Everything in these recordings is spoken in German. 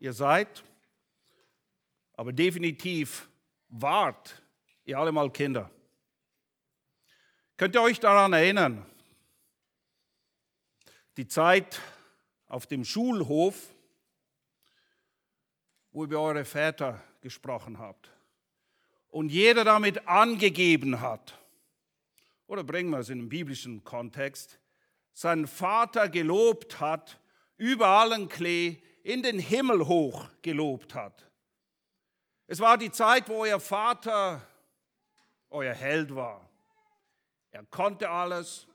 ihr seid, aber definitiv wart ihr alle mal Kinder. Könnt ihr euch daran erinnern? Die Zeit auf dem Schulhof, wo ihr über eure Väter gesprochen habt und jeder damit angegeben hat, oder bringen wir es in den biblischen Kontext, seinen Vater gelobt hat, über allen Klee in den Himmel hoch gelobt hat. Es war die Zeit, wo euer Vater euer Held war. Er konnte alles,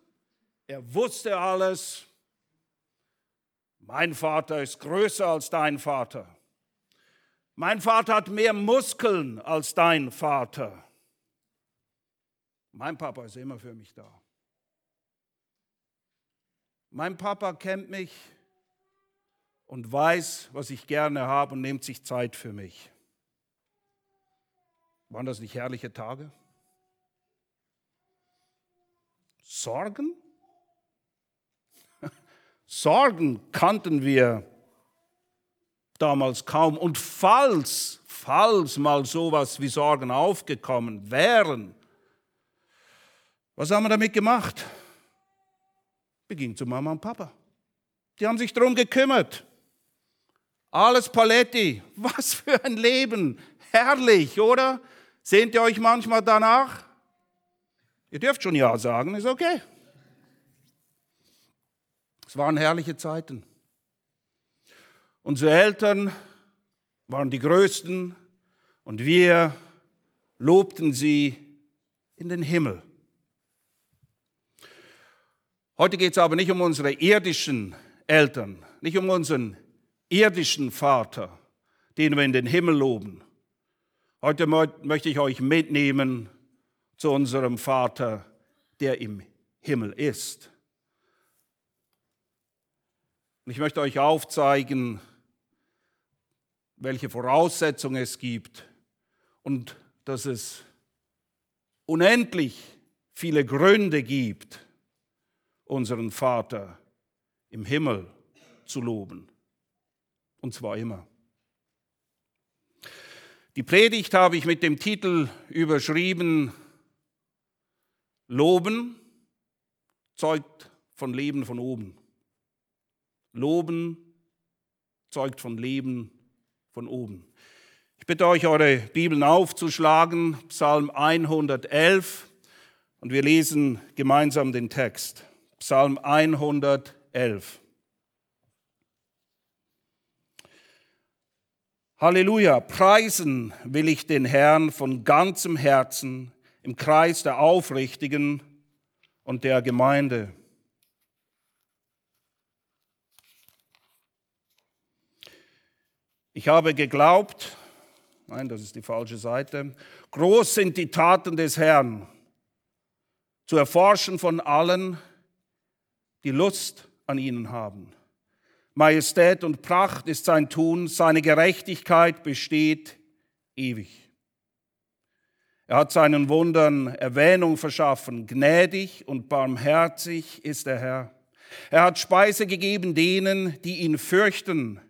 er wusste alles. Mein Vater ist größer als dein Vater. Mein Vater hat mehr Muskeln als dein Vater. Mein Papa ist immer für mich da. Mein Papa kennt mich und weiß, was ich gerne habe und nimmt sich Zeit für mich. Waren das nicht herrliche Tage? Sorgen? Sorgen kannten wir damals kaum. Und falls, falls mal sowas wie Sorgen aufgekommen wären, was haben wir damit gemacht? Wir gingen zu Mama und Papa. Die haben sich darum gekümmert. Alles Paletti. Was für ein Leben. Herrlich, oder? Sehnt ihr euch manchmal danach? Ihr dürft schon Ja sagen, ist okay. Es waren herrliche Zeiten. Unsere Eltern waren die Größten und wir lobten sie in den Himmel. Heute geht es aber nicht um unsere irdischen Eltern, nicht um unseren irdischen Vater, den wir in den Himmel loben. Heute möchte ich euch mitnehmen zu unserem Vater, der im Himmel ist. Und ich möchte euch aufzeigen, welche Voraussetzungen es gibt und dass es unendlich viele Gründe gibt, unseren Vater im Himmel zu loben. Und zwar immer. Die Predigt habe ich mit dem Titel überschrieben, Loben zeugt von Leben von oben. Loben zeugt von Leben von oben. Ich bitte euch, eure Bibeln aufzuschlagen, Psalm 111, und wir lesen gemeinsam den Text. Psalm 111. Halleluja, preisen will ich den Herrn von ganzem Herzen im Kreis der Aufrichtigen und der Gemeinde. Ich habe geglaubt, nein, das ist die falsche Seite, groß sind die Taten des Herrn, zu erforschen von allen, die Lust an ihnen haben. Majestät und Pracht ist sein Tun, seine Gerechtigkeit besteht ewig. Er hat seinen Wundern Erwähnung verschaffen. Gnädig und barmherzig ist der Herr. Er hat Speise gegeben denen, die ihn fürchten.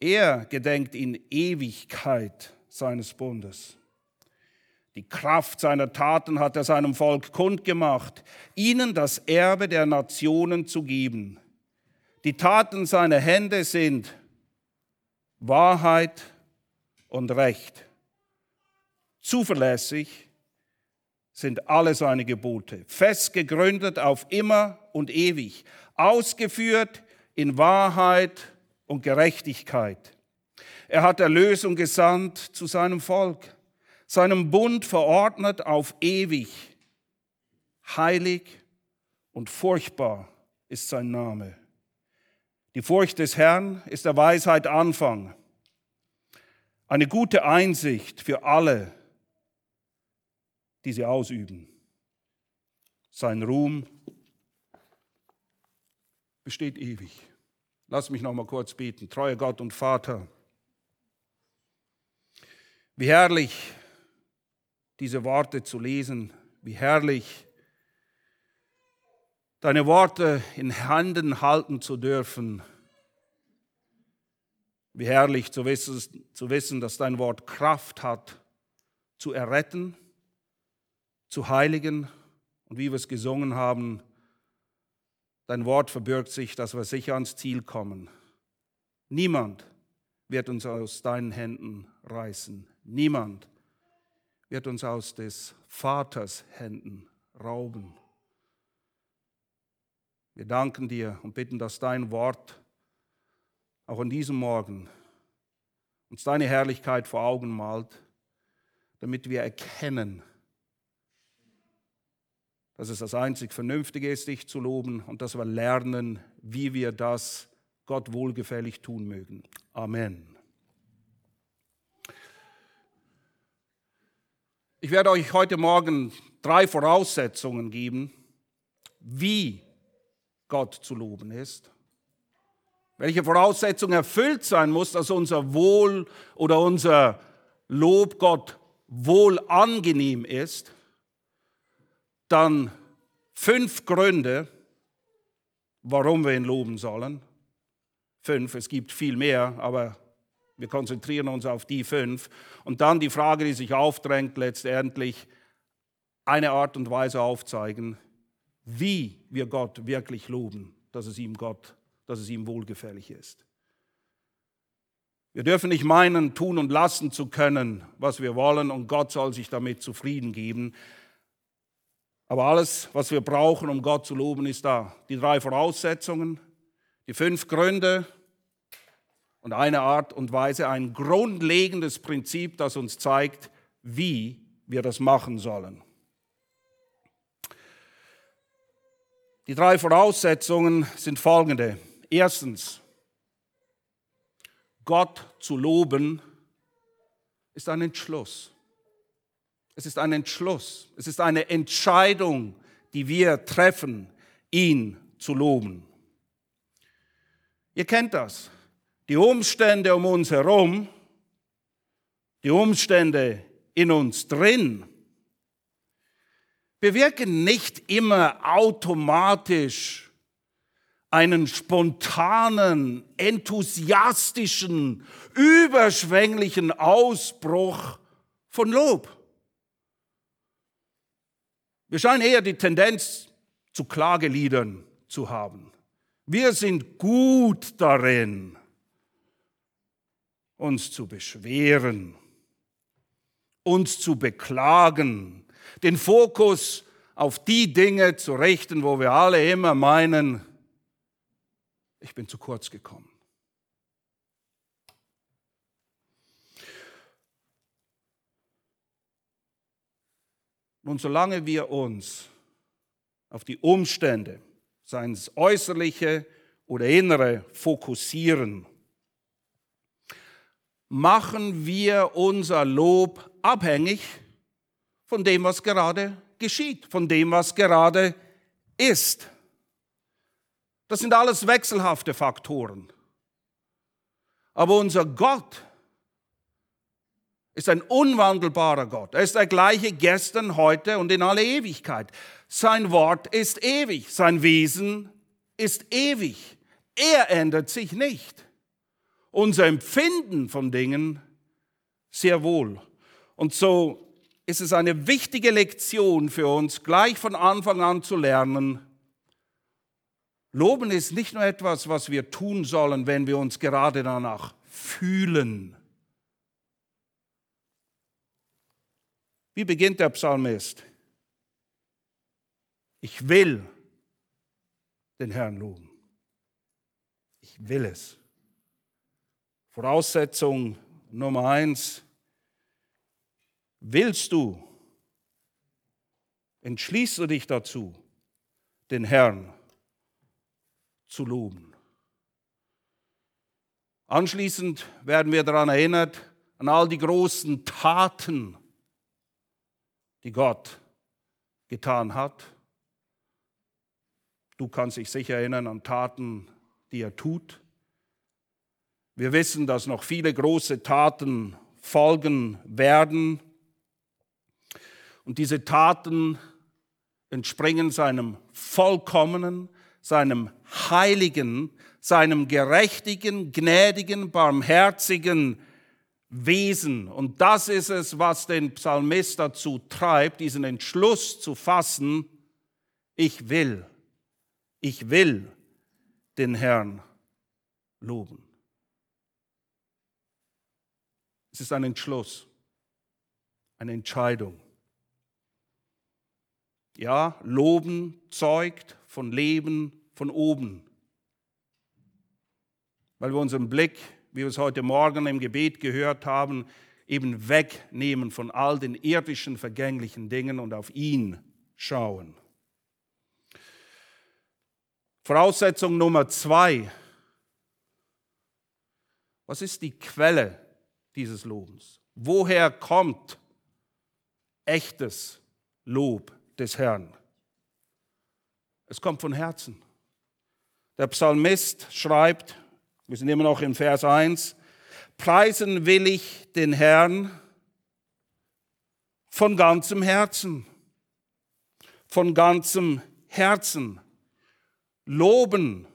Er gedenkt in Ewigkeit seines Bundes. Die Kraft seiner Taten hat er seinem Volk kundgemacht, ihnen das Erbe der Nationen zu geben. Die Taten seiner Hände sind Wahrheit und Recht. Zuverlässig sind alle seine Gebote, fest gegründet auf immer und ewig, ausgeführt in Wahrheit und Gerechtigkeit. Er hat Erlösung gesandt zu seinem Volk, seinem Bund verordnet auf ewig. Heilig und furchtbar ist sein Name. Die Furcht des Herrn ist der Weisheit Anfang. Eine gute Einsicht für alle, die sie ausüben. Sein Ruhm besteht ewig. Lass mich noch mal kurz beten. Treuer Gott und Vater, wie herrlich diese Worte zu lesen, wie herrlich deine Worte in Händen halten zu dürfen Wie herrlich zu wissen, zu wissen, dass dein Wort Kraft hat, zu erretten, zu heiligen und wie wir es gesungen haben, dein Wort verbirgt sich, dass wir sicher ans Ziel kommen. Niemand wird uns aus deinen Händen reißen. Niemand wird uns aus des Vaters Händen rauben. Wir danken dir und bitten, dass dein Wort auch an diesem Morgen uns deine Herrlichkeit vor Augen malt, damit wir erkennen, dass es das einzig Vernünftige ist, dich zu loben und dass wir lernen, wie wir das Gott wohlgefällig tun mögen. Amen. Ich werde euch heute Morgen drei Voraussetzungen geben, wie Gott zu loben ist. Welche Voraussetzung erfüllt sein muss, dass unser Wohl oder unser Lob Gott wohl angenehm ist. Dann fünf Gründe, warum wir ihn loben sollen. Fünf, es gibt viel mehr, aber wir konzentrieren uns auf die fünf. Und dann die Frage, die sich aufdrängt, letztendlich eine Art und Weise aufzeigen, wie wir Gott wirklich loben, dass es ihm Gott, dass es ihm wohlgefällig ist. Wir dürfen nicht meinen, tun und lassen zu können, was wir wollen, und Gott soll sich damit zufrieden geben. Aber alles, was wir brauchen, um Gott zu loben, ist da. Die drei Voraussetzungen, die fünf Gründe und eine Art und Weise, ein grundlegendes Prinzip, das uns zeigt, wie wir das machen sollen. Die drei Voraussetzungen sind folgende. Erstens, Gott zu loben ist ein Entschluss. Es ist ein Entschluss. Es ist eine Entscheidung, die wir treffen, ihn zu loben. Ihr kennt das. Die Umstände um uns herum, die Umstände in uns drin, bewirken nicht immer automatisch einen spontanen, enthusiastischen, überschwänglichen Ausbruch von Lob. Wir scheinen eher die Tendenz zu Klageliedern zu haben. Wir sind gut darin, uns zu beschweren, uns zu beklagen, den Fokus auf die Dinge zu richten, wo wir alle immer meinen, ich bin zu kurz gekommen. Nun, solange wir uns auf die Umstände, seien es äußerliche oder innere, fokussieren, machen wir unser Lob abhängig von dem, was gerade geschieht, von dem, was gerade ist. Das sind alles wechselhafte Faktoren. Aber unser Gott ist ein unwandelbarer Gott. Er ist der gleiche gestern, heute und in alle Ewigkeit. Sein Wort ist ewig, sein Wesen ist ewig. Er ändert sich nicht. Unser Empfinden von Dingen sehr wohl. Und so ist es eine wichtige Lektion für uns, gleich von Anfang an zu lernen. Loben ist nicht nur etwas, was wir tun sollen, wenn wir uns gerade danach fühlen. Wie beginnt der Psalmist? Ich will den Herrn loben. Ich will es. Voraussetzung Nummer eins, Willst du, entschließt du dich dazu, den Herrn zu loben. Anschließend werden wir daran erinnert, an all die großen Taten, die Gott getan hat. Du kannst dich sicher erinnern an Taten, die er tut. Wir wissen, dass noch viele große Taten folgen werden. Und diese Taten entspringen seinem vollkommenen, seinem heiligen, seinem gerechtigen, gnädigen, barmherzigen Wesen. Und das ist es, was den Psalmist dazu treibt, diesen Entschluss zu fassen, ich will, ich will den Herrn loben. Es ist ein Entschluss, eine Entscheidung. Ja, loben zeugt von Leben von oben. Weil wir unseren Blick, wie wir es heute Morgen im Gebet gehört haben, eben wegnehmen von all den irdischen, vergänglichen Dingen und auf ihn schauen. Voraussetzung Nummer zwei. Was ist die Quelle dieses Lobens? Woher kommt echtes Lob des Herrn? Es kommt von Herzen. Der Psalmist schreibt, wir sind immer noch im Vers 1, preisen will ich den Herrn von ganzem Herzen. Von ganzem Herzen. Loben,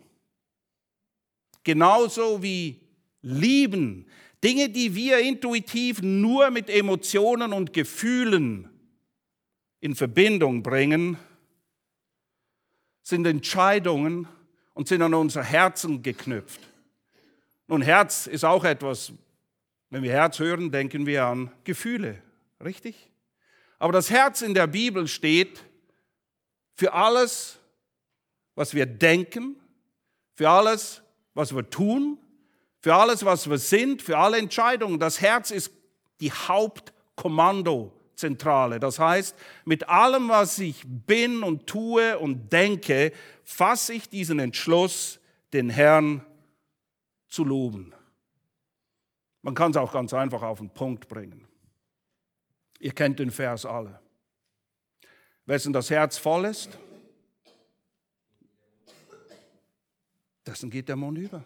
genauso wie lieben, Dinge, die wir intuitiv nur mit Emotionen und Gefühlen in Verbindung bringen, sind Entscheidungen und sind an unser Herzen geknüpft. Nun, Herz ist auch etwas, wenn wir Herz hören, denken wir an Gefühle, richtig? Aber das Herz in der Bibel steht für alles, was wir denken, für alles, was wir tun, für alles, was wir sind, für alle Entscheidungen. Das Herz ist die Hauptkommandozentrale. Das heißt, mit allem, was ich bin und tue und denke, fasse ich diesen Entschluss, den Herrn zu loben. Man kann es auch ganz einfach auf den Punkt bringen. Ihr kennt den Vers alle. Wessen das Herz voll ist, dessen geht der Mund über.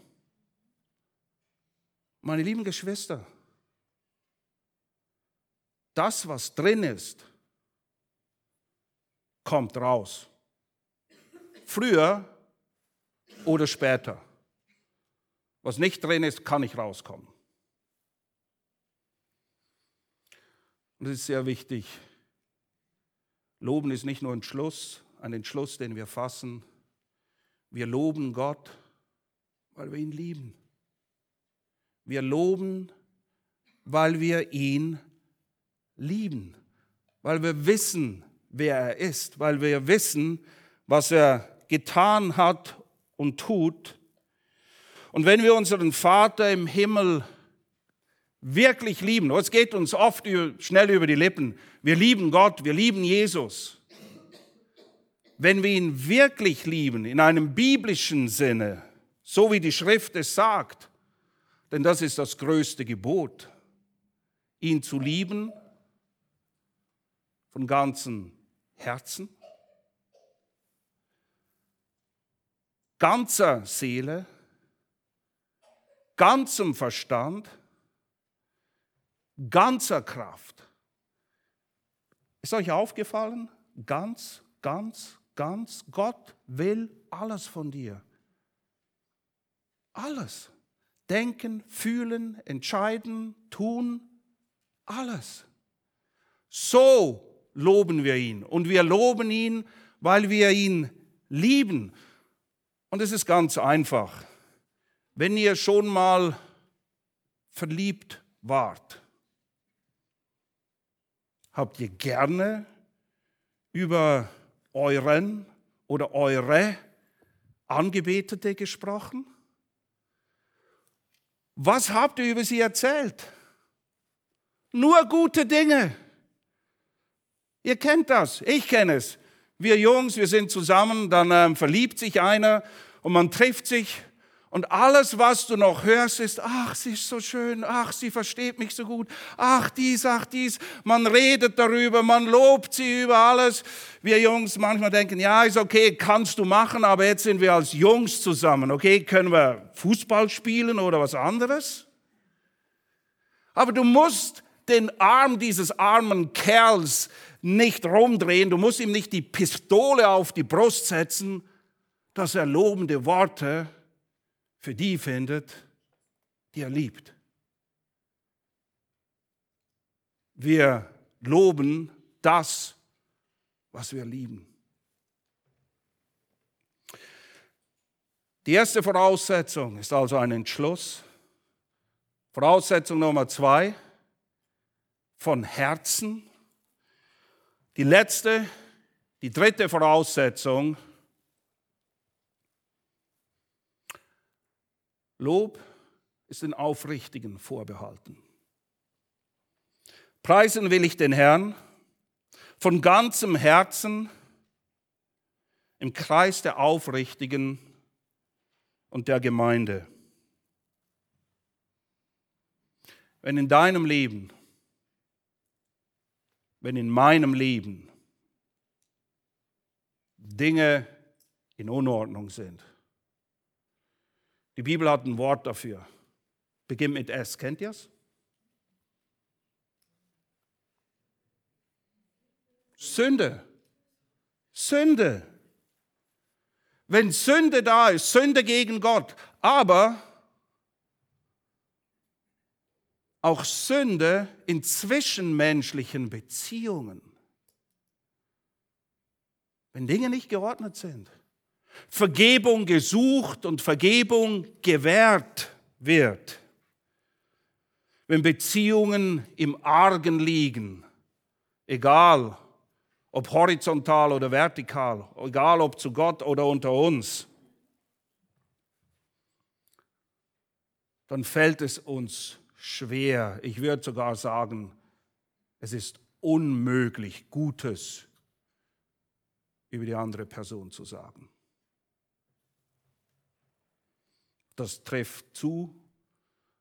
Meine lieben Geschwister, das, was drin ist, kommt raus. Früher oder später. Was nicht drin ist, kann nicht rauskommen. Und es ist sehr wichtig. Loben ist nicht nur ein Entschluss, ein Entschluss, den wir fassen. Wir loben Gott weil wir ihn lieben. Wir loben, weil wir ihn lieben, weil wir wissen, wer er ist, weil wir wissen, was er getan hat und tut. Und wenn wir unseren Vater im Himmel wirklich lieben, es geht uns oft schnell über die Lippen, wir lieben Gott, wir lieben Jesus. Wenn wir ihn wirklich lieben, in einem biblischen Sinne, so wie die Schrift es sagt. Denn das ist das größte Gebot, ihn zu lieben von ganzem Herzen, ganzer Seele, ganzem Verstand, ganzer Kraft. Ist euch aufgefallen? Ganz, ganz, ganz. Gott will alles von dir. Alles. Denken, fühlen, entscheiden, tun, alles. So loben wir ihn. Und wir loben ihn, weil wir ihn lieben. Und es ist ganz einfach. Wenn ihr schon mal verliebt wart, habt ihr gerne über euren oder eure Angebetete gesprochen? Was habt ihr über sie erzählt? Nur gute Dinge. Ihr kennt das, ich kenne es. Wir Jungs, wir sind zusammen, dann ähm, verliebt sich einer und man trifft sich und alles, was du noch hörst, ist, ach, sie ist so schön, ach, sie versteht mich so gut, ach, dies, ach, dies. Man redet darüber, man lobt sie über alles. Wir Jungs manchmal denken, ja, ist okay, kannst du machen, aber jetzt sind wir als Jungs zusammen, okay, können wir Fußball spielen oder was anderes? Aber du musst den Arm dieses armen Kerls nicht rumdrehen, du musst ihm nicht die Pistole auf die Brust setzen, dass er lobende Worte für die findet, die er liebt. Wir loben das, was wir lieben. Die erste Voraussetzung ist also ein Entschluss. Voraussetzung Nummer zwei, von Herzen. Die letzte, die dritte Voraussetzung, Lob ist den Aufrichtigen vorbehalten. Preisen will ich den Herrn von ganzem Herzen im Kreis der Aufrichtigen und der Gemeinde. Wenn in deinem Leben, wenn in meinem Leben Dinge in Unordnung sind, die Bibel hat ein Wort dafür. Beginnt mit S. Kennt ihr es? Sünde. Sünde. Wenn Sünde da ist, Sünde gegen Gott, aber auch Sünde in zwischenmenschlichen Beziehungen. Wenn Dinge nicht geordnet sind, Vergebung gesucht und Vergebung gewährt wird, wenn Beziehungen im Argen liegen, egal ob horizontal oder vertikal, egal ob zu Gott oder unter uns, dann fällt es uns schwer. Ich würde sogar sagen, es ist unmöglich, Gutes über die andere Person zu sagen. Das trifft zu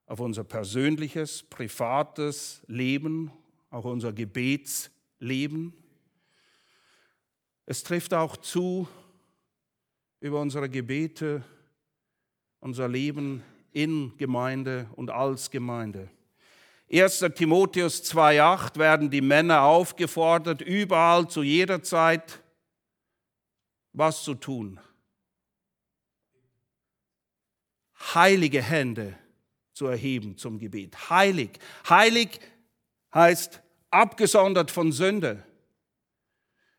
auf unser persönliches, privates Leben, auch unser Gebetsleben. Es trifft auch zu über unsere Gebete, unser Leben in Gemeinde und als Gemeinde. 1. Timotheus 2.8 werden die Männer aufgefordert, überall zu jeder Zeit was zu tun. Heilige Hände zu erheben zum Gebet. Heilig. Heilig heißt abgesondert von Sünde.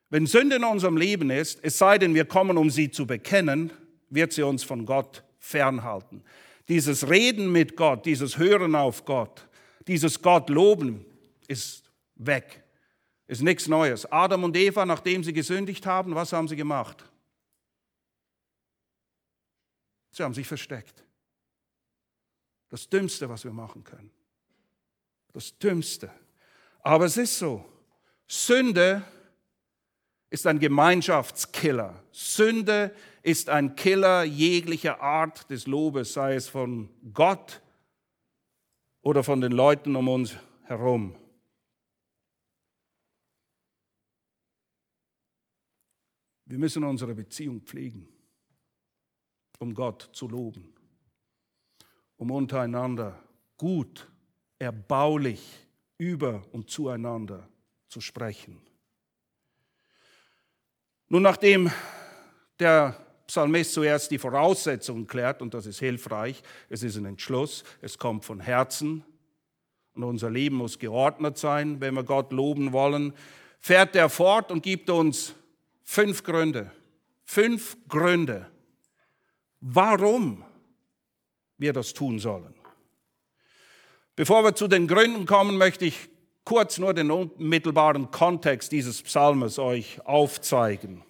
Wenn Sünde in unserem Leben ist, es sei denn, wir kommen, um sie zu bekennen, wird sie uns von Gott fernhalten. Dieses Reden mit Gott, dieses Hören auf Gott, dieses Gott loben ist weg. Ist nichts Neues. Adam und Eva, nachdem sie gesündigt haben, was haben sie gemacht? Sie haben sich versteckt. Das Dümmste, was wir machen können. Das Dümmste. Aber es ist so. Sünde ist ein Gemeinschaftskiller. Sünde ist ein Killer jeglicher Art des Lobes, sei es von Gott oder von den Leuten um uns herum. Wir müssen unsere Beziehung pflegen, um Gott zu loben, um untereinander gut, erbaulich über und zueinander zu sprechen. Nun, nachdem der Psalmist zuerst die Voraussetzungen klärt, und das ist hilfreich, es ist ein Entschluss, es kommt von Herzen. Und unser Leben muss geordnet sein, wenn wir Gott loben wollen, fährt er fort und gibt uns fünf Gründe, fünf Gründe, warum wir das tun sollen. Bevor wir zu den Gründen kommen, möchte ich kurz nur den unmittelbaren Kontext dieses Psalmes euch aufzeigen.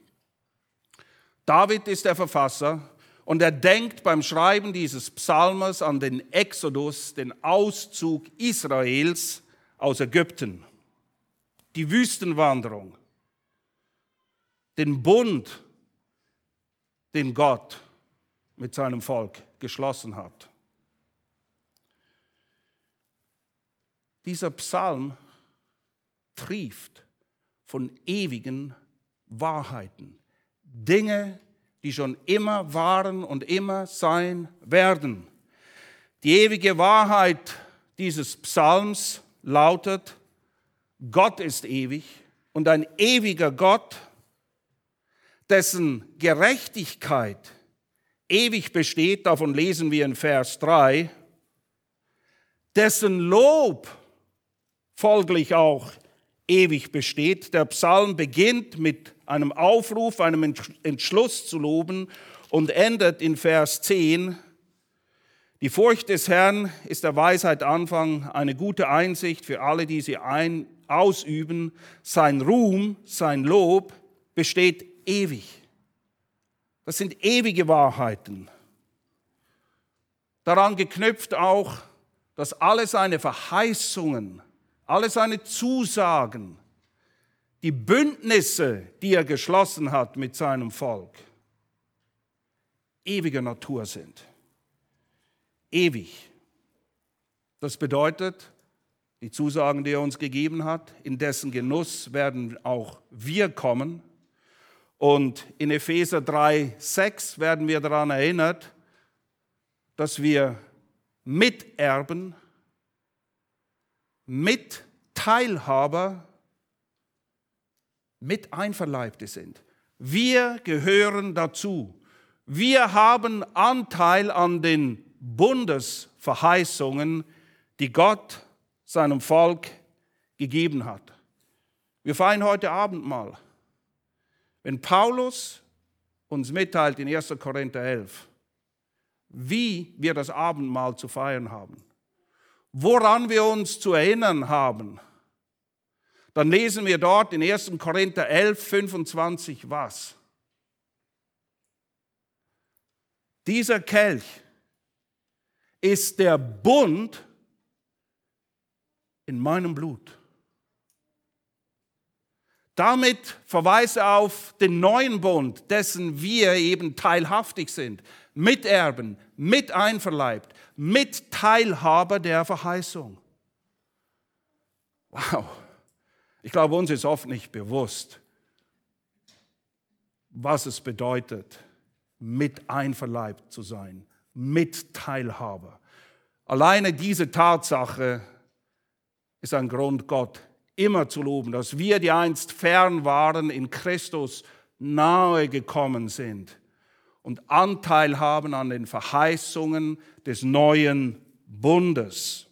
David ist der Verfasser und er denkt beim Schreiben dieses Psalmes an den Exodus, den Auszug Israels aus Ägypten, die Wüstenwanderung, den Bund, den Gott mit seinem Volk geschlossen hat. Dieser Psalm trieft von ewigen Wahrheiten. Dinge, die schon immer waren und immer sein werden. Die ewige Wahrheit dieses Psalms lautet, Gott ist ewig und ein ewiger Gott, dessen Gerechtigkeit ewig besteht, davon lesen wir in Vers 3, dessen Lob folglich auch ewig besteht. Der Psalm beginnt mit einem Aufruf, einem Entschluss zu loben und endet in Vers 10. Die Furcht des Herrn ist der Weisheit Anfang, eine gute Einsicht für alle, die sie ein, ausüben. Sein Ruhm, sein Lob besteht ewig. Das sind ewige Wahrheiten. Daran geknüpft auch, dass alle seine Verheißungen, alle seine Zusagen, die Bündnisse, die er geschlossen hat mit seinem Volk, ewiger Natur sind. Ewig. Das bedeutet, die Zusagen, die er uns gegeben hat, in dessen Genuss werden auch wir kommen. Und in Epheser 3, 6 werden wir daran erinnert, dass wir Miterben, Mitteilhaber, mit Einverleibte sind. Wir gehören dazu. Wir haben Anteil an den Bundesverheißungen, die Gott seinem Volk gegeben hat. Wir feiern heute Abend mal. Wenn Paulus uns mitteilt in 1. Korinther 11, wie wir das Abendmahl zu feiern haben, woran wir uns zu erinnern haben, dann lesen wir dort in 1. Korinther 11, 25 was? Dieser Kelch ist der Bund in meinem Blut. Damit verweist er auf den neuen Bund, dessen wir eben teilhaftig sind, Miterben, mit einverleibt, mit Teilhaber der Verheißung. Wow. Ich glaube, uns ist oft nicht bewusst, was es bedeutet, mit einverleibt zu sein, mit Teilhaber. Alleine diese Tatsache ist ein Grund, Gott immer zu loben, dass wir, die einst fern waren, in Christus nahe gekommen sind und Anteil haben an den Verheißungen des neuen Bundes.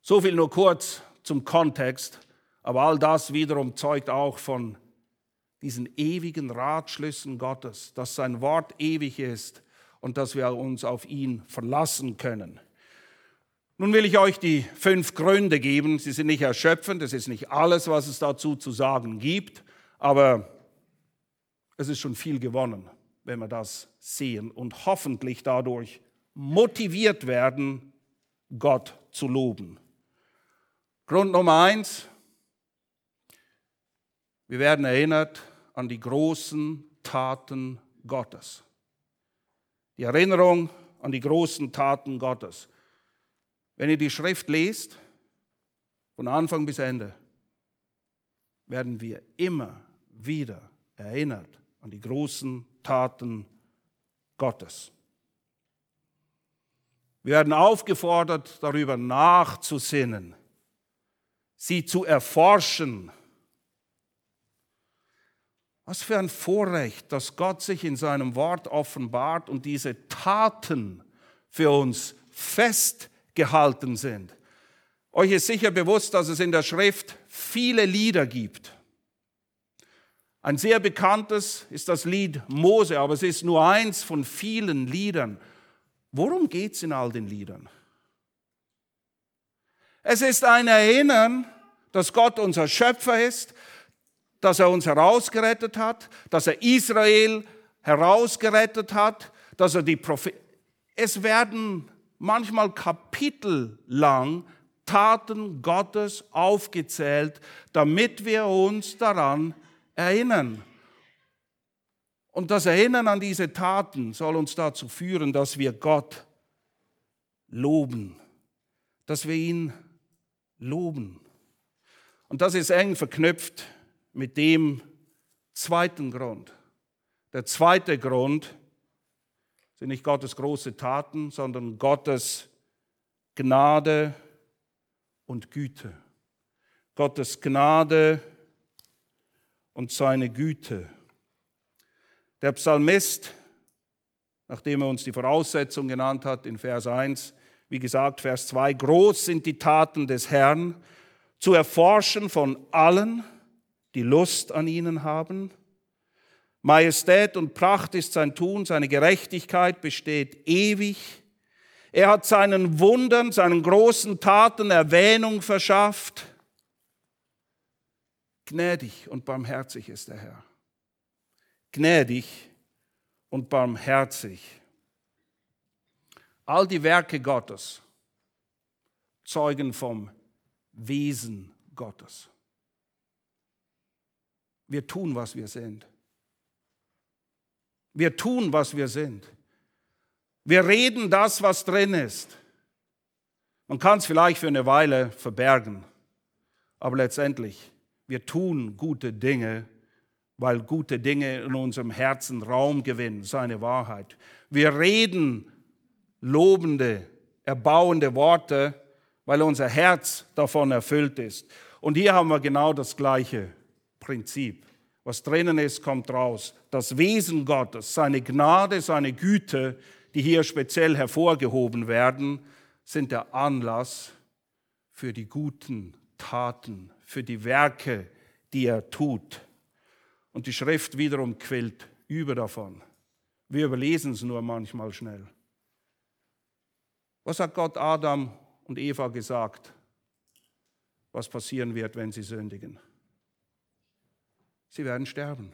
So viel nur kurz zum Kontext, aber all das wiederum zeugt auch von diesen ewigen Ratschlüssen Gottes, dass sein Wort ewig ist und dass wir uns auf ihn verlassen können. Nun will ich euch die fünf Gründe geben. Sie sind nicht erschöpfend, das ist nicht alles, was es dazu zu sagen gibt, aber es ist schon viel gewonnen, wenn wir das sehen und hoffentlich dadurch motiviert werden, Gott zu loben. Grund Nummer eins, wir werden erinnert an die großen Taten Gottes. Die Erinnerung an die großen Taten Gottes. Wenn ihr die Schrift lest, von Anfang bis Ende, werden wir immer wieder erinnert an die großen Taten Gottes. Wir werden aufgefordert, darüber nachzusinnen, sie zu erforschen. Was für ein Vorrecht, dass Gott sich in seinem Wort offenbart und diese Taten für uns festhält gehalten sind. Euch ist sicher bewusst, dass es in der Schrift viele Lieder gibt. Ein sehr bekanntes ist das Lied Mose, aber es ist nur eins von vielen Liedern. Worum geht es in all den Liedern? Es ist ein Erinnern, dass Gott unser Schöpfer ist, dass er uns herausgerettet hat, dass er Israel herausgerettet hat, dass er die Propheten. Es werden manchmal kapitellang Taten Gottes aufgezählt, damit wir uns daran erinnern. Und das Erinnern an diese Taten soll uns dazu führen, dass wir Gott loben, dass wir ihn loben. Und das ist eng verknüpft mit dem zweiten Grund. Der zweite Grund sind nicht Gottes große Taten, sondern Gottes Gnade und Güte. Gottes Gnade und seine Güte. Der Psalmist, nachdem er uns die Voraussetzung genannt hat in Vers 1, wie gesagt, Vers 2, groß sind die Taten des Herrn, zu erforschen von allen, die Lust an ihnen haben. Majestät und Pracht ist sein Tun, seine Gerechtigkeit besteht ewig. Er hat seinen Wundern, seinen großen Taten Erwähnung verschafft. Gnädig und barmherzig ist der Herr. Gnädig und barmherzig. All die Werke Gottes zeugen vom Wesen Gottes. Wir tun, was wir sind. Wir tun, was wir sind. Wir reden das, was drin ist. Man kann es vielleicht für eine Weile verbergen, aber letztendlich, wir tun gute Dinge, weil gute Dinge in unserem Herzen Raum gewinnen, seine Wahrheit. Wir reden lobende, erbauende Worte, weil unser Herz davon erfüllt ist. Und hier haben wir genau das gleiche Prinzip. Was drinnen ist, kommt raus. Das Wesen Gottes, seine Gnade, seine Güte, die hier speziell hervorgehoben werden, sind der Anlass für die guten Taten, für die Werke, die er tut. Und die Schrift wiederum quillt über davon. Wir überlesen es nur manchmal schnell. Was hat Gott Adam und Eva gesagt, was passieren wird, wenn sie sündigen? Sie werden sterben.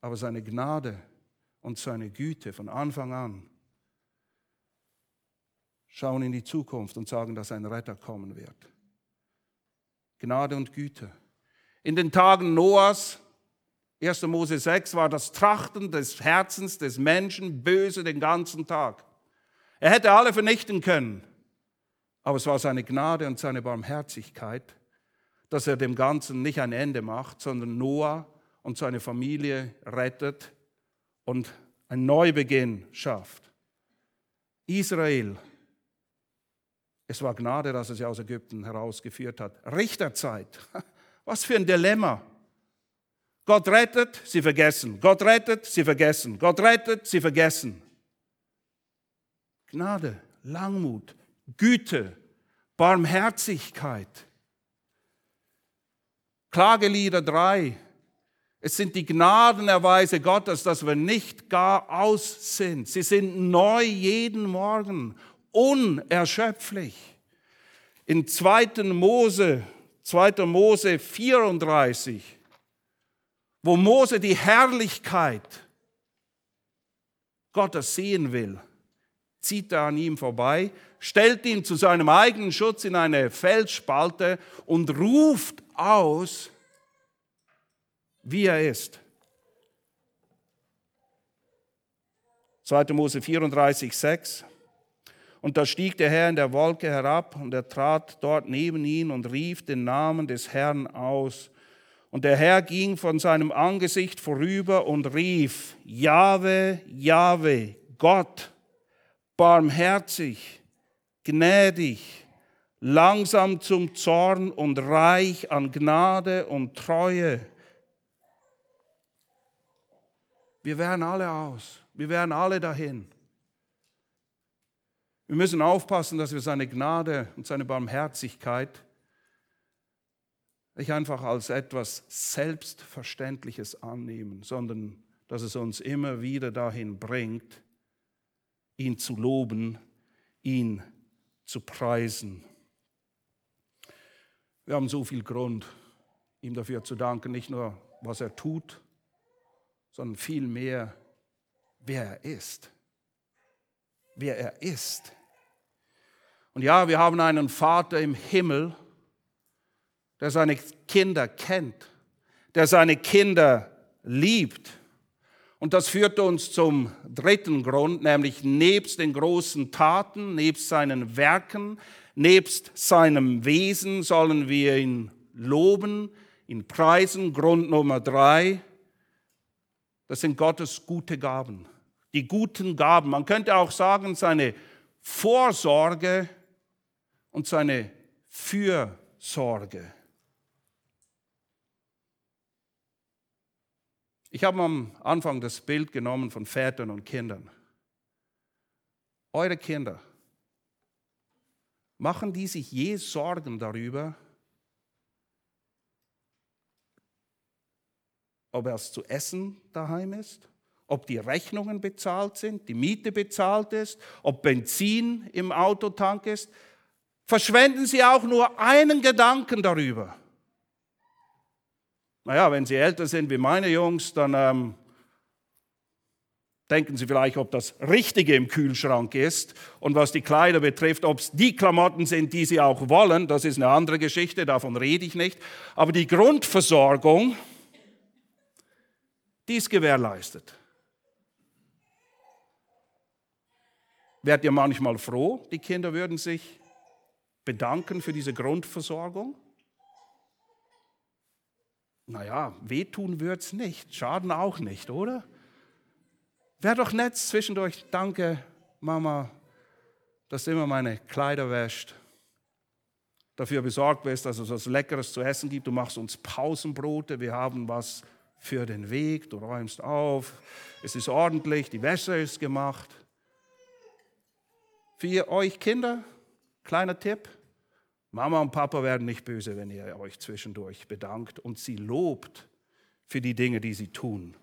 Aber seine Gnade und seine Güte von Anfang an schauen in die Zukunft und sagen, dass ein Retter kommen wird. Gnade und Güte. In den Tagen Noahs, 1. Mose 6, war das Trachten des Herzens des Menschen böse den ganzen Tag. Er hätte alle vernichten können. Aber es war seine Gnade und seine Barmherzigkeit, dass er dem Ganzen nicht ein Ende macht, sondern Noah und seine Familie rettet und einen Neubeginn schafft. Israel, es war Gnade, dass er sie aus Ägypten herausgeführt hat. Richterzeit, was für ein Dilemma. Gott rettet, sie vergessen. Gott rettet, sie vergessen. Gott rettet, sie vergessen. Gnade, Langmut, Güte, Barmherzigkeit. Klagelieder 3. Es sind die Gnadenerweise Gottes, dass wir nicht gar aus sind. Sie sind neu jeden Morgen, unerschöpflich. In 2. Mose, 2. Mose 34, wo Mose die Herrlichkeit Gottes sehen will, zieht er an ihm vorbei, stellt ihn zu seinem eigenen Schutz in eine Felsspalte und ruft aus, wie er ist. 2. Mose 34, 6. Und da stieg der Herr in der Wolke herab und er trat dort neben ihn und rief den Namen des Herrn aus. Und der Herr ging von seinem Angesicht vorüber und rief, Jahwe, Jahwe, Gott, barmherzig, gnädig, langsam zum Zorn und reich an Gnade und Treue. Wir werden alle aus, wir werden alle dahin. Wir müssen aufpassen, dass wir seine Gnade und seine Barmherzigkeit nicht einfach als etwas Selbstverständliches annehmen, sondern dass es uns immer wieder dahin bringt, ihn zu loben, ihn zu preisen. Wir haben so viel Grund, ihm dafür zu danken, nicht nur, was er tut, sondern vielmehr, wer er ist. Wer er ist. Und ja, wir haben einen Vater im Himmel, der seine Kinder kennt, der seine Kinder liebt und das führt uns zum dritten Grund, nämlich nebst den großen Taten, nebst seinen Werken, nebst seinem Wesen sollen wir ihn loben, ihn preisen. Grund Nummer drei, das sind Gottes gute Gaben. Die guten Gaben. Man könnte auch sagen, seine Vorsorge und seine Fürsorge. Ich habe am Anfang das Bild genommen von Vätern und Kindern. Eure Kinder, machen die sich je Sorgen darüber, ob es zu essen daheim ist, ob die Rechnungen bezahlt sind, die Miete bezahlt ist, ob Benzin im Autotank ist. Verschwenden Sie auch nur einen Gedanken darüber. Naja, wenn Sie älter sind wie meine Jungs, dann ähm, denken Sie vielleicht, ob das Richtige im Kühlschrank ist. Und was die Kleider betrifft, ob es die Klamotten sind, die Sie auch wollen, das ist eine andere Geschichte, davon rede ich nicht. Aber die Grundversorgung, die ist gewährleistet. Werdet ihr manchmal froh, die Kinder würden sich bedanken für diese Grundversorgung? Naja, wehtun wird es nicht, schaden auch nicht, oder? Wäre doch nett zwischendurch, danke Mama, dass du immer meine Kleider wäscht, dafür besorgt bist, dass es was Leckeres zu essen gibt. Du machst uns Pausenbrote, wir haben was für den Weg, du räumst auf, es ist ordentlich, die Wäsche ist gemacht. Für euch Kinder, kleiner Tipp, Mama und Papa werden nicht böse, wenn ihr euch zwischendurch bedankt und sie lobt für die Dinge, die sie tun.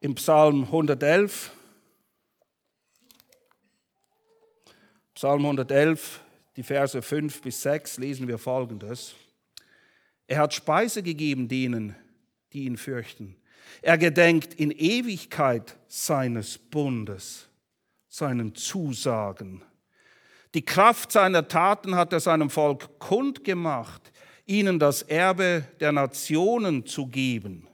Im Psalm 111, Psalm 111, die Verse 5 bis 6 lesen wir folgendes. Er hat Speise gegeben denen, die ihn fürchten. Er gedenkt in Ewigkeit seines Bundes, seinen Zusagen. Die Kraft seiner Taten hat er seinem Volk kundgemacht, ihnen das Erbe der Nationen zu geben.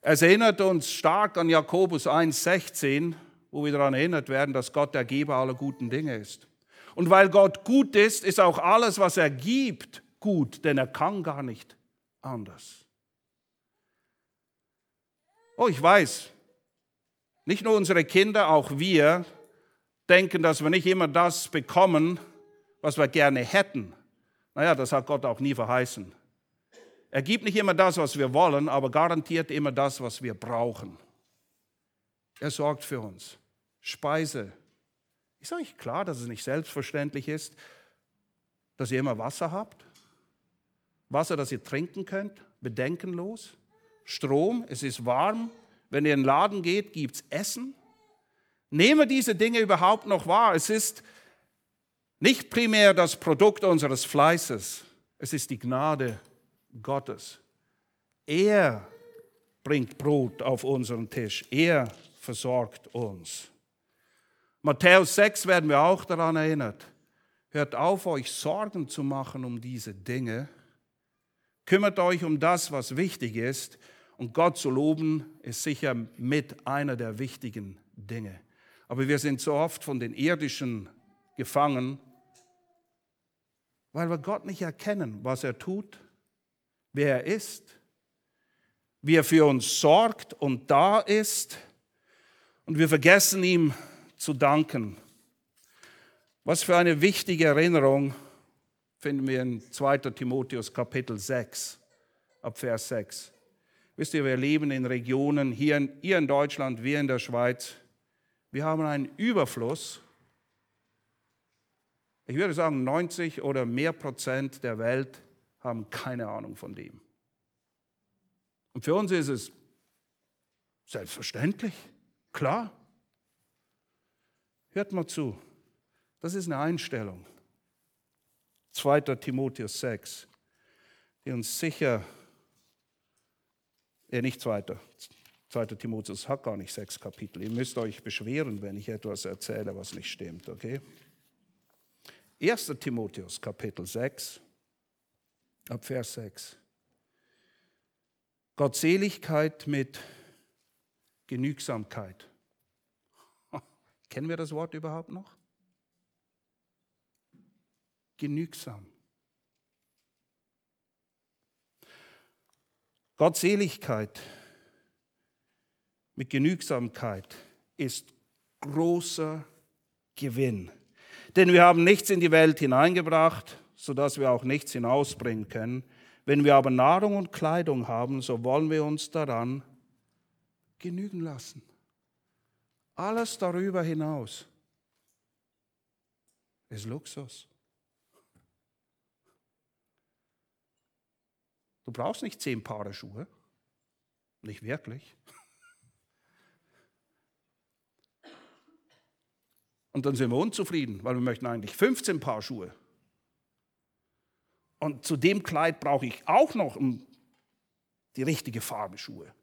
Es erinnert uns stark an Jakobus 1,16, wo wir daran erinnert werden, dass Gott der Geber aller guten Dinge ist. Und weil Gott gut ist, ist auch alles, was er gibt, gut, denn er kann gar nicht anders. Oh, ich weiß, nicht nur unsere Kinder, auch wir denken, dass wir nicht immer das bekommen, was wir gerne hätten. Naja, das hat Gott auch nie verheißen. Er gibt nicht immer das, was wir wollen, aber garantiert immer das, was wir brauchen. Er sorgt für uns. Speise. Ist euch klar, dass es nicht selbstverständlich ist, dass ihr immer Wasser habt? Wasser, das ihr trinken könnt, bedenkenlos. Strom, es ist warm. Wenn ihr in den Laden geht, gibt es Essen. Nehmen wir diese Dinge überhaupt noch wahr? Es ist nicht primär das Produkt unseres Fleißes, es ist die Gnade Gottes. Er bringt Brot auf unseren Tisch, er versorgt uns. Matthäus 6 werden wir auch daran erinnert. Hört auf, euch Sorgen zu machen um diese Dinge, Kümmert euch um das, was wichtig ist. Und Gott zu loben, ist sicher mit einer der wichtigen Dinge. Aber wir sind so oft von den irdischen gefangen, weil wir Gott nicht erkennen, was er tut, wer er ist, wie er für uns sorgt und da ist. Und wir vergessen ihm zu danken. Was für eine wichtige Erinnerung finden wir in 2. Timotheus Kapitel 6, ab Vers 6. Wisst ihr, wir leben in Regionen, hier in, hier in Deutschland, wir in der Schweiz, wir haben einen Überfluss. Ich würde sagen, 90 oder mehr Prozent der Welt haben keine Ahnung von dem. Und für uns ist es selbstverständlich, klar. Hört mal zu, das ist eine Einstellung. 2. Timotheus 6, die uns sicher, äh nicht 2. 2. Timotheus hat gar nicht sechs Kapitel. Ihr müsst euch beschweren, wenn ich etwas erzähle, was nicht stimmt, okay? 1. Timotheus Kapitel 6, ab Vers 6. Gottseligkeit mit Genügsamkeit. Kennen wir das Wort überhaupt noch? genügsam. Gottseligkeit mit Genügsamkeit ist großer Gewinn. Denn wir haben nichts in die Welt hineingebracht, sodass wir auch nichts hinausbringen können. Wenn wir aber Nahrung und Kleidung haben, so wollen wir uns daran genügen lassen. Alles darüber hinaus ist Luxus. Du brauchst nicht zehn Paare Schuhe. Nicht wirklich. Und dann sind wir unzufrieden, weil wir möchten eigentlich 15 Paar Schuhe. Und zu dem Kleid brauche ich auch noch die richtige Farbe Schuhe.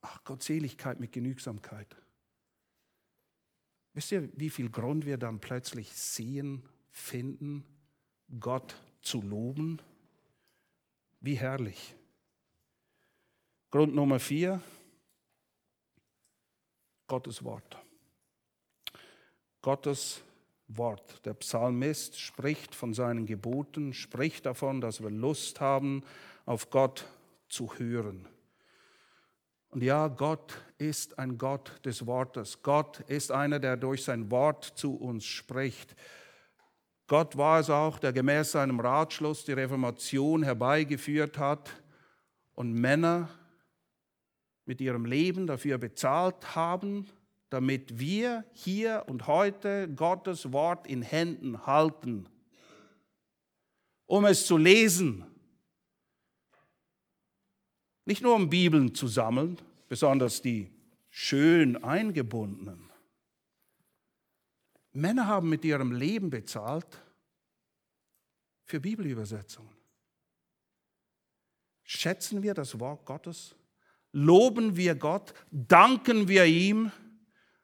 Ach, Gottseligkeit mit Genügsamkeit. Wisst ihr, wie viel Grund wir dann plötzlich sehen, finden, Gott zu loben? Wie herrlich. Grund Nummer vier, Gottes Wort. Gottes Wort. Der Psalmist spricht von seinen Geboten, spricht davon, dass wir Lust haben, auf Gott zu hören. Und ja, Gott ist ein Gott des Wortes. Gott ist einer, der durch sein Wort zu uns spricht. Gott war es auch, der gemäß seinem Ratschluss die Reformation herbeigeführt hat und Männer mit ihrem Leben dafür bezahlt haben, damit wir hier und heute Gottes Wort in Händen halten, um es zu lesen. Nicht nur um Bibeln zu sammeln, besonders die schön eingebundenen, Männer haben mit ihrem Leben bezahlt für Bibelübersetzungen. Schätzen wir das Wort Gottes? Loben wir Gott? Danken wir ihm,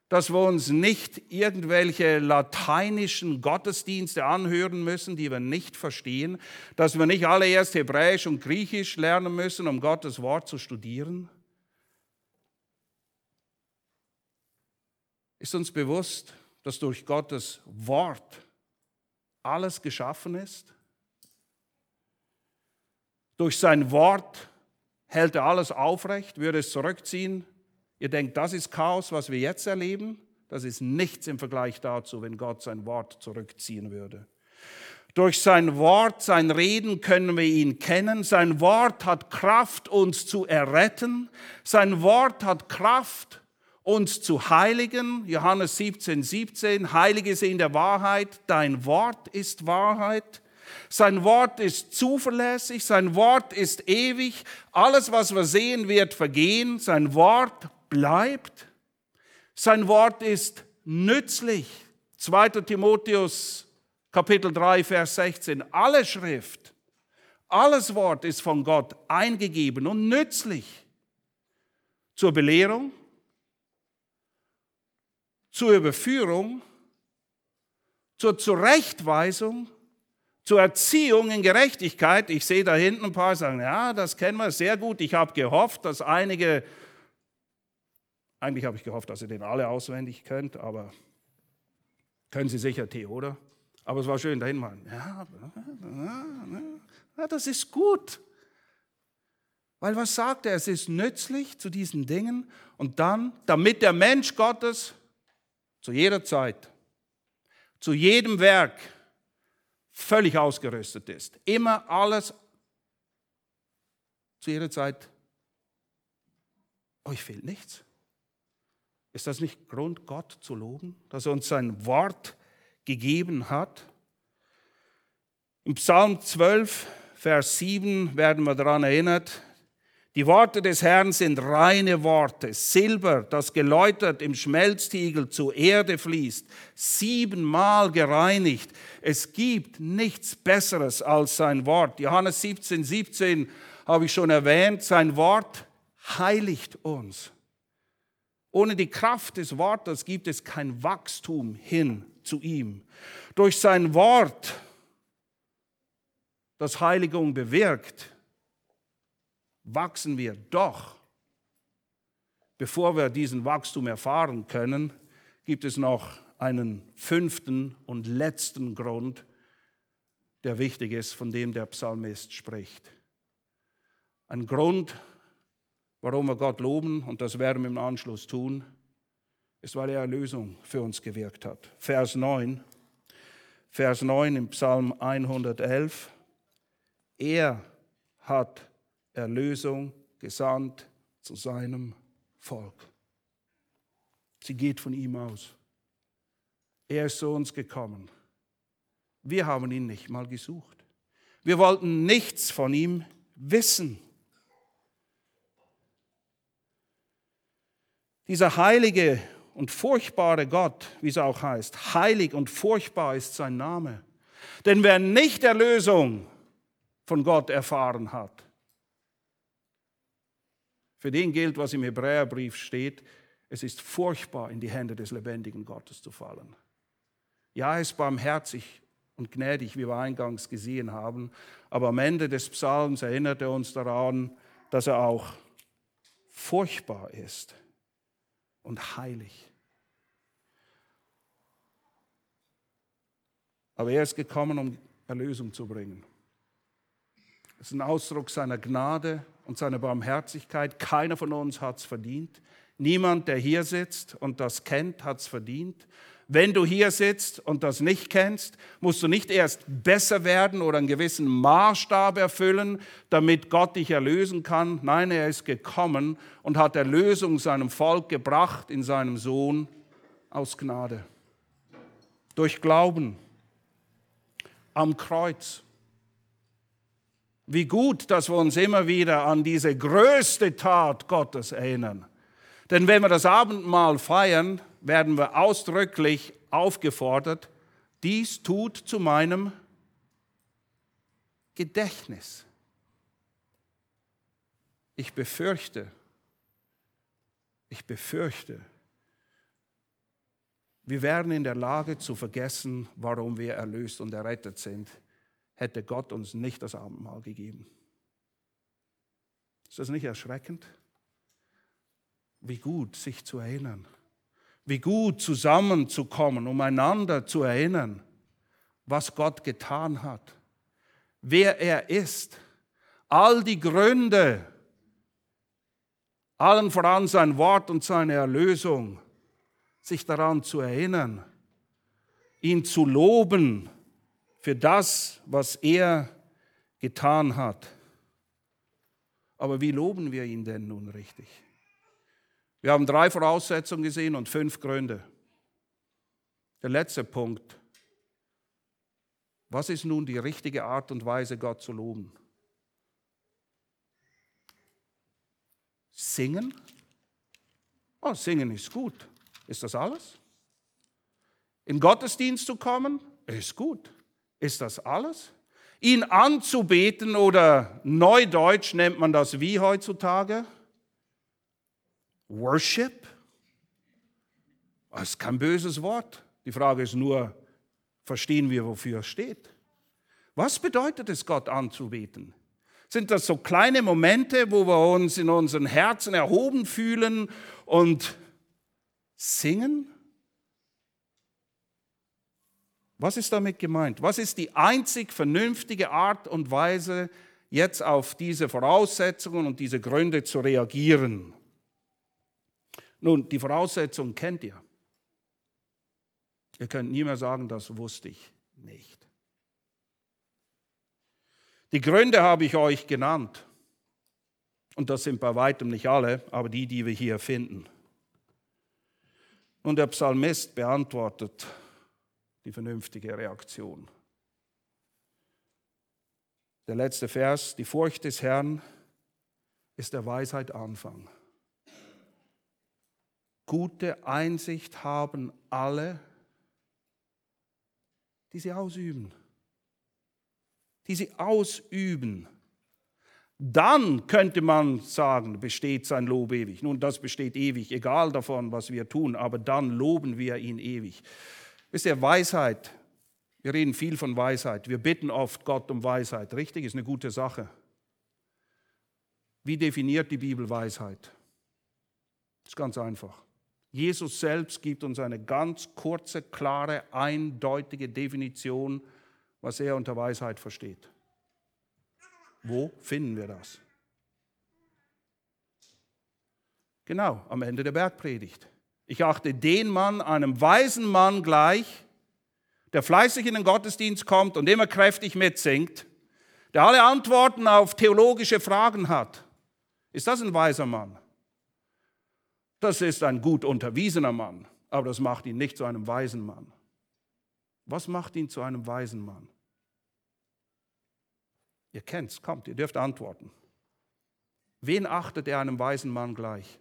dass wir uns nicht irgendwelche lateinischen Gottesdienste anhören müssen, die wir nicht verstehen, dass wir nicht alle erst Hebräisch und Griechisch lernen müssen, um Gottes Wort zu studieren? Ist uns bewusst, dass durch Gottes Wort alles geschaffen ist? Durch sein Wort hält er alles aufrecht, würde es zurückziehen. Ihr denkt, das ist Chaos, was wir jetzt erleben? Das ist nichts im Vergleich dazu, wenn Gott sein Wort zurückziehen würde. Durch sein Wort, sein Reden können wir ihn kennen. Sein Wort hat Kraft, uns zu erretten. Sein Wort hat Kraft, uns zu heiligen. Johannes 17, 17, heilige sie in der Wahrheit, dein Wort ist Wahrheit. Sein Wort ist zuverlässig, sein Wort ist ewig. Alles, was wir sehen, wird vergehen. Sein Wort bleibt. Sein Wort ist nützlich. 2. Timotheus Kapitel 3, Vers 16. Alle Schrift, alles Wort ist von Gott eingegeben und nützlich zur Belehrung, zur Überführung, zur Zurechtweisung, zur Erziehung in Gerechtigkeit. Ich sehe da hinten ein paar sagen, ja, das kennen wir sehr gut. Ich habe gehofft, dass einige, eigentlich habe ich gehofft, dass ihr den alle auswendig könnt, aber können Sie sicher T, oder? Aber es war schön dahin mal. Ja, ja, das ist gut. Weil was sagt er? Es ist nützlich zu diesen Dingen und dann, damit der Mensch Gottes zu jeder Zeit, zu jedem Werk völlig ausgerüstet ist. Immer alles zu jeder Zeit. Euch fehlt nichts. Ist das nicht Grund, Gott zu loben, dass er uns sein Wort gegeben hat? Im Psalm 12, Vers 7 werden wir daran erinnert, die Worte des Herrn sind reine Worte, Silber, das geläutert im Schmelztiegel zur Erde fließt, siebenmal gereinigt. Es gibt nichts Besseres als sein Wort. Johannes 17, 17 habe ich schon erwähnt, sein Wort heiligt uns. Ohne die Kraft des Wortes gibt es kein Wachstum hin zu ihm. Durch sein Wort, das Heiligung bewirkt, wachsen wir doch. Bevor wir diesen Wachstum erfahren können, gibt es noch einen fünften und letzten Grund, der wichtig ist, von dem der Psalmist spricht. Ein Grund, warum wir Gott loben, und das werden wir im Anschluss tun, ist, weil er Erlösung für uns gewirkt hat. Vers 9, Vers 9 im Psalm 111. Er hat Erlösung gesandt zu seinem Volk. Sie geht von ihm aus. Er ist zu uns gekommen. Wir haben ihn nicht mal gesucht. Wir wollten nichts von ihm wissen. Dieser heilige und furchtbare Gott, wie es auch heißt, heilig und furchtbar ist sein Name. Denn wer nicht Erlösung von Gott erfahren hat, für den gilt, was im Hebräerbrief steht, es ist furchtbar, in die Hände des lebendigen Gottes zu fallen. Ja, er ist barmherzig und gnädig, wie wir eingangs gesehen haben, aber am Ende des Psalms erinnert er uns daran, dass er auch furchtbar ist und heilig. Aber er ist gekommen, um Erlösung zu bringen. Es ist ein Ausdruck seiner Gnade und seiner Barmherzigkeit. Keiner von uns hat es verdient. Niemand, der hier sitzt und das kennt, hat es verdient. Wenn du hier sitzt und das nicht kennst, musst du nicht erst besser werden oder einen gewissen Maßstab erfüllen, damit Gott dich erlösen kann. Nein, er ist gekommen und hat Erlösung seinem Volk gebracht in seinem Sohn aus Gnade. Durch Glauben am Kreuz. Wie gut, dass wir uns immer wieder an diese größte Tat Gottes erinnern. Denn wenn wir das Abendmahl feiern, werden wir ausdrücklich aufgefordert, dies tut zu meinem Gedächtnis. Ich befürchte, ich befürchte, wir wären in der Lage zu vergessen, warum wir erlöst und errettet sind, hätte Gott uns nicht das Abendmahl gegeben. Ist das nicht erschreckend? Wie gut, sich zu erinnern. Wie gut zusammenzukommen, um einander zu erinnern, was Gott getan hat, wer er ist, all die Gründe, allen voran sein Wort und seine Erlösung, sich daran zu erinnern, ihn zu loben für das, was er getan hat. Aber wie loben wir ihn denn nun richtig? Wir haben drei Voraussetzungen gesehen und fünf Gründe. Der letzte Punkt. Was ist nun die richtige Art und Weise, Gott zu loben? Singen? Oh, singen ist gut. Ist das alles? In Gottesdienst zu kommen? Ist gut. Ist das alles? Ihn anzubeten oder neudeutsch nennt man das wie heutzutage? Worship? Das ist kein böses Wort. Die Frage ist nur, verstehen wir, wofür es steht? Was bedeutet es, Gott anzubeten? Sind das so kleine Momente, wo wir uns in unseren Herzen erhoben fühlen und singen? Was ist damit gemeint? Was ist die einzig vernünftige Art und Weise, jetzt auf diese Voraussetzungen und diese Gründe zu reagieren? Nun, die Voraussetzungen kennt ihr. Ihr könnt nie mehr sagen, das wusste ich nicht. Die Gründe habe ich euch genannt. Und das sind bei weitem nicht alle, aber die, die wir hier finden. Und der Psalmist beantwortet die vernünftige Reaktion. Der letzte Vers, die Furcht des Herrn ist der Weisheit Anfang. Gute Einsicht haben alle, die sie ausüben. Die sie ausüben. Dann könnte man sagen, besteht sein Lob ewig. Nun, das besteht ewig, egal davon, was wir tun, aber dann loben wir ihn ewig. Wisst ihr, Weisheit, wir reden viel von Weisheit. Wir bitten oft Gott um Weisheit. Richtig, ist eine gute Sache. Wie definiert die Bibel Weisheit? Das ist ganz einfach. Jesus selbst gibt uns eine ganz kurze, klare, eindeutige Definition, was er unter Weisheit versteht. Wo finden wir das? Genau, am Ende der Bergpredigt. Ich achte den Mann einem weisen Mann gleich, der fleißig in den Gottesdienst kommt und immer kräftig mitsingt, der alle Antworten auf theologische Fragen hat. Ist das ein weiser Mann? Das ist ein gut unterwiesener Mann, aber das macht ihn nicht zu einem weisen Mann. Was macht ihn zu einem weisen Mann? Ihr kennt's, kommt, ihr dürft antworten. Wen achtet er einem weisen Mann gleich?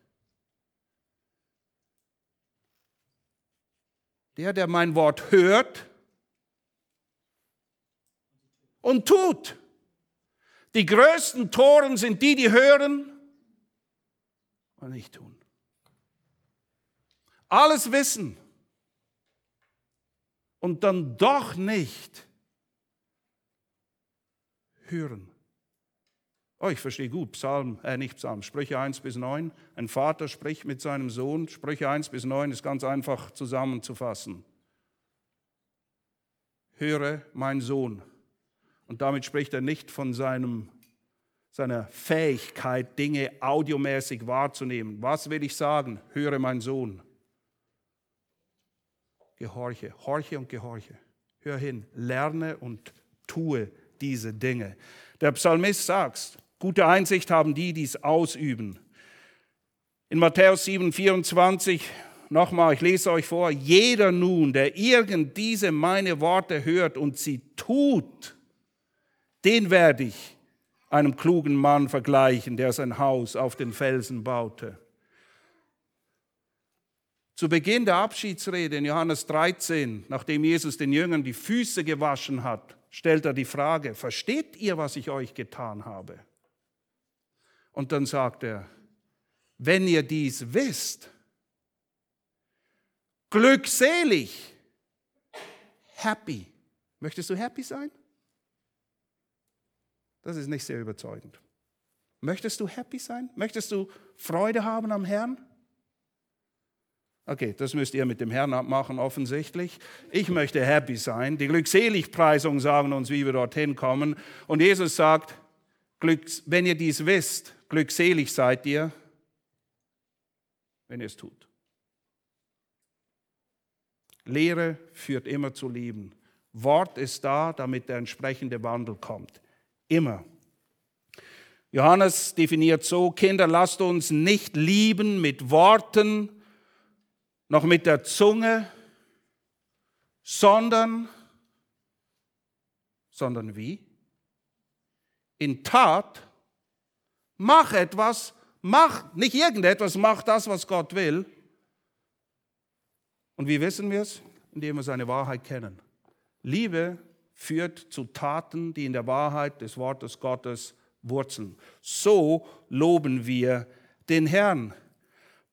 Der, der mein Wort hört und tut. Die größten Toren sind die, die hören und nicht tun. Alles wissen und dann doch nicht hören. Oh, ich verstehe gut, Psalm, äh nicht Psalm, Sprüche 1 bis 9. Ein Vater spricht mit seinem Sohn. Sprüche 1 bis 9 ist ganz einfach zusammenzufassen. Höre, mein Sohn. Und damit spricht er nicht von seinem, seiner Fähigkeit, Dinge audiomäßig wahrzunehmen. Was will ich sagen? Höre, mein Sohn. Gehorche, horche und gehorche. Hör hin, lerne und tue diese Dinge. Der Psalmist sagt, gute Einsicht haben die, die es ausüben. In Matthäus 7, 24, nochmal, ich lese euch vor, jeder nun, der irgend diese meine Worte hört und sie tut, den werde ich einem klugen Mann vergleichen, der sein Haus auf den Felsen baute. Zu Beginn der Abschiedsrede in Johannes 13, nachdem Jesus den Jüngern die Füße gewaschen hat, stellt er die Frage, versteht ihr, was ich euch getan habe? Und dann sagt er, wenn ihr dies wisst, glückselig, happy. Möchtest du happy sein? Das ist nicht sehr überzeugend. Möchtest du happy sein? Möchtest du Freude haben am Herrn? Okay, das müsst ihr mit dem Herrn abmachen, offensichtlich. Ich möchte happy sein. Die Glückseligpreisungen sagen uns, wie wir dorthin kommen. Und Jesus sagt, wenn ihr dies wisst, glückselig seid ihr, wenn ihr es tut. Lehre führt immer zu Lieben. Wort ist da, damit der entsprechende Wandel kommt. Immer. Johannes definiert so, Kinder, lasst uns nicht lieben mit Worten, noch mit der Zunge, sondern, sondern wie? In Tat, mach etwas, mach nicht irgendetwas, mach das, was Gott will. Und wie wissen wir es? Indem wir seine Wahrheit kennen. Liebe führt zu Taten, die in der Wahrheit des Wortes Gottes wurzeln. So loben wir den Herrn.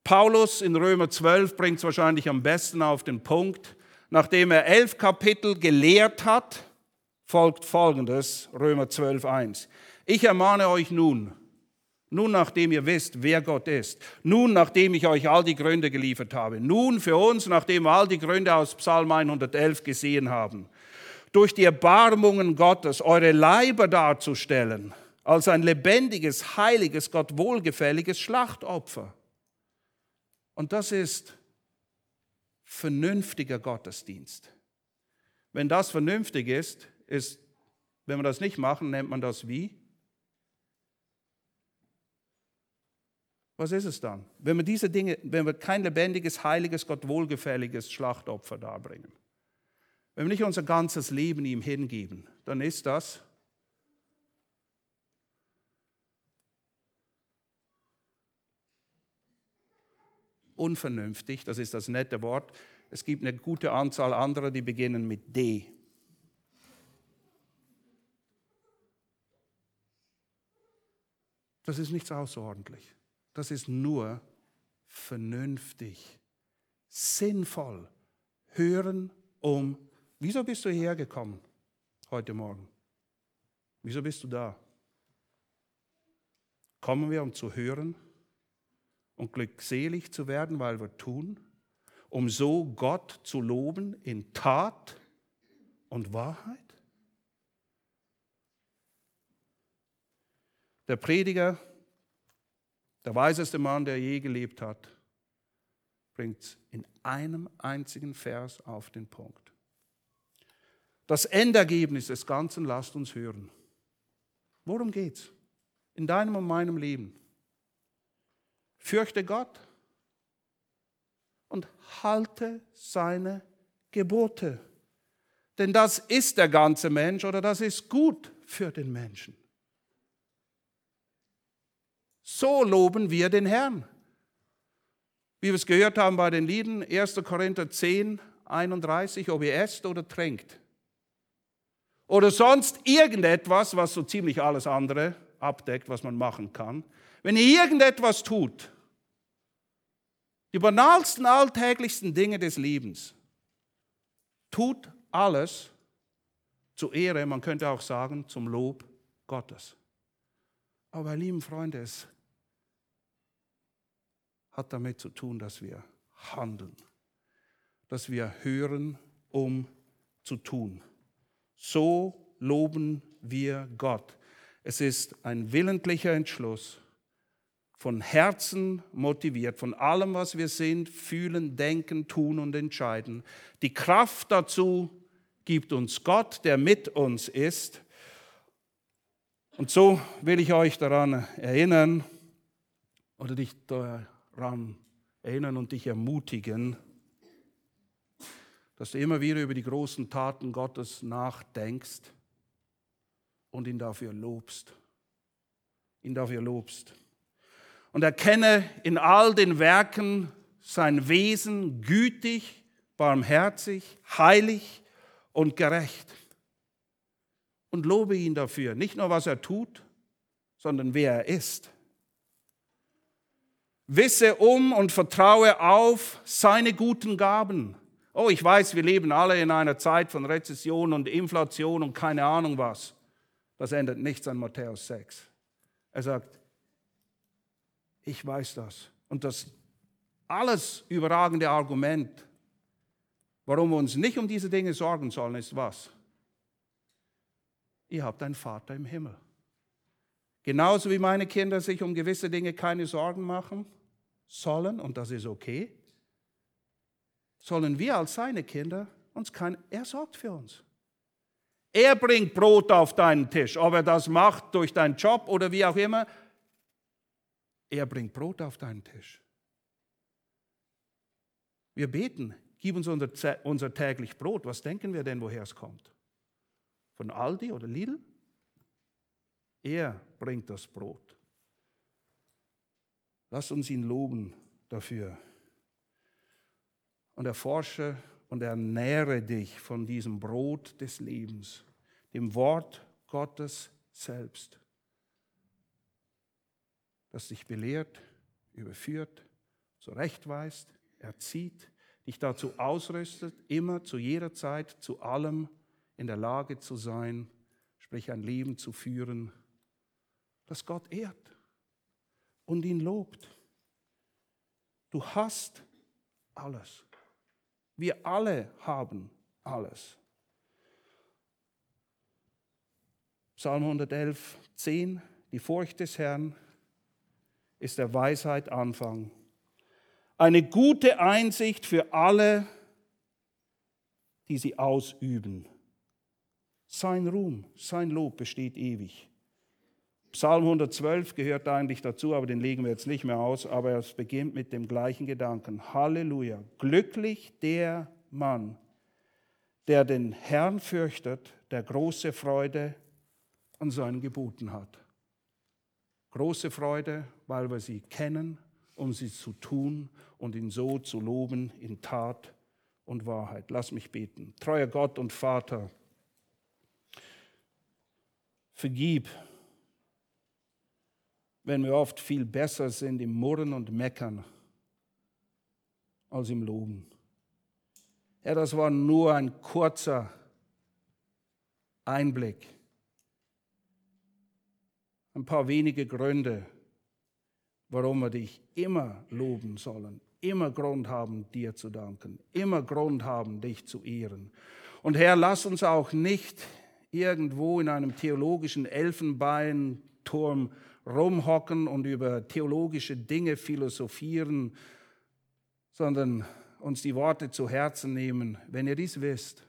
Paulus in Römer 12 bringt es wahrscheinlich am besten auf den Punkt. Nachdem er elf Kapitel gelehrt hat, folgt folgendes, Römer 12, 1. Ich ermahne euch nun, nun nachdem ihr wisst, wer Gott ist, nun nachdem ich euch all die Gründe geliefert habe, nun für uns, nachdem wir all die Gründe aus Psalm 111 gesehen haben, durch die Erbarmungen Gottes eure Leiber darzustellen, als ein lebendiges, heiliges, Gott wohlgefälliges Schlachtopfer und das ist vernünftiger Gottesdienst. Wenn das vernünftig ist, ist, wenn wir das nicht machen, nennt man das wie? Was ist es dann? Wenn wir diese Dinge, wenn wir kein lebendiges, heiliges, Gott wohlgefälliges Schlachtopfer darbringen, wenn wir nicht unser ganzes Leben ihm hingeben, dann ist das unvernünftig, das ist das nette Wort. Es gibt eine gute Anzahl anderer, die beginnen mit D. Das ist nichts außerordentlich. Das ist nur vernünftig, sinnvoll. Hören um. Wieso bist du hierher gekommen heute Morgen? Wieso bist du da? Kommen wir, um zu hören? und glückselig zu werden, weil wir tun, um so Gott zu loben in Tat und Wahrheit? Der Prediger, der weiseste Mann, der je gelebt hat, bringt es in einem einzigen Vers auf den Punkt. Das Endergebnis des Ganzen lasst uns hören. Worum geht's? In deinem und meinem Leben. Fürchte Gott und halte seine Gebote. Denn das ist der ganze Mensch oder das ist gut für den Menschen. So loben wir den Herrn. Wie wir es gehört haben bei den Lieden, 1. Korinther 10, 31, ob ihr esst oder trinkt. Oder sonst irgendetwas, was so ziemlich alles andere abdeckt, was man machen kann. Wenn ihr irgendetwas tut, die banalsten, alltäglichsten Dinge des Lebens, tut alles zur Ehre, man könnte auch sagen, zum Lob Gottes. Aber lieben Freunde, es hat damit zu tun, dass wir handeln, dass wir hören, um zu tun. So loben wir Gott. Es ist ein willentlicher Entschluss, von Herzen motiviert, von allem, was wir sind, fühlen, denken, tun und entscheiden. Die Kraft dazu gibt uns Gott, der mit uns ist. Und so will ich euch daran erinnern oder dich daran erinnern und dich ermutigen, dass du immer wieder über die großen Taten Gottes nachdenkst und ihn dafür lobst. Ihn dafür lobst. Und erkenne in all den Werken sein Wesen gütig, barmherzig, heilig und gerecht. Und lobe ihn dafür, nicht nur was er tut, sondern wer er ist. Wisse um und vertraue auf seine guten Gaben. Oh, ich weiß, wir leben alle in einer Zeit von Rezession und Inflation und keine Ahnung was. Das ändert nichts an Matthäus 6. Er sagt, ich weiß das. Und das alles überragende Argument Warum wir uns nicht um diese Dinge sorgen sollen, ist was? Ihr habt einen Vater im Himmel. Genauso wie meine Kinder sich um gewisse Dinge keine Sorgen machen sollen, und das ist okay, sollen wir als seine Kinder uns kein, er sorgt für uns. Er bringt Brot auf deinen Tisch, ob er das macht durch deinen Job oder wie auch immer. Er bringt Brot auf deinen Tisch. Wir beten, Gib uns unser, unser täglich Brot. Was denken wir denn, woher es kommt? Von Aldi oder Lidl? Er bringt das Brot. Lass uns ihn loben dafür. Und erforsche und ernähre dich von diesem Brot des Lebens, dem Wort Gottes selbst, das dich belehrt, überführt, zurechtweist, erzieht, dich dazu ausrüstet, immer zu jeder Zeit zu allem in der Lage zu sein, sprich ein Leben zu führen, das Gott ehrt und ihn lobt. Du hast alles. Wir alle haben alles. Psalm 111, 10. Die Furcht des Herrn ist der Weisheit Anfang eine gute Einsicht für alle, die sie ausüben. Sein Ruhm, sein Lob besteht ewig. Psalm 112 gehört eigentlich dazu, aber den legen wir jetzt nicht mehr aus, aber es beginnt mit dem gleichen Gedanken. Halleluja. Glücklich der Mann, der den Herrn fürchtet, der große Freude an seinen Geboten hat. Große Freude, weil wir sie kennen, um sie zu tun und ihn so zu loben in Tat und Wahrheit. Lass mich beten. Treuer Gott und Vater, vergib, wenn wir oft viel besser sind im Murren und Meckern als im Loben. Herr, das war nur ein kurzer Einblick. Ein paar wenige Gründe, warum wir dich immer loben sollen, immer Grund haben, dir zu danken, immer Grund haben, dich zu ehren. Und Herr, lass uns auch nicht irgendwo in einem theologischen Elfenbeinturm rumhocken und über theologische Dinge philosophieren, sondern uns die Worte zu Herzen nehmen, wenn ihr dies wisst.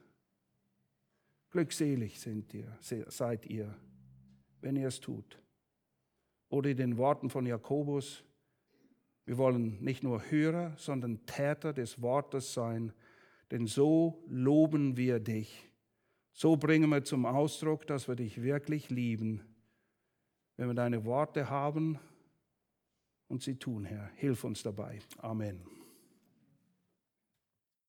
Glückselig ihr, seid ihr wenn ihr es tut. Oder in den Worten von Jakobus, wir wollen nicht nur Hörer, sondern Täter des Wortes sein, denn so loben wir dich. So bringen wir zum Ausdruck, dass wir dich wirklich lieben. Wenn wir deine Worte haben und sie tun, Herr, hilf uns dabei. Amen.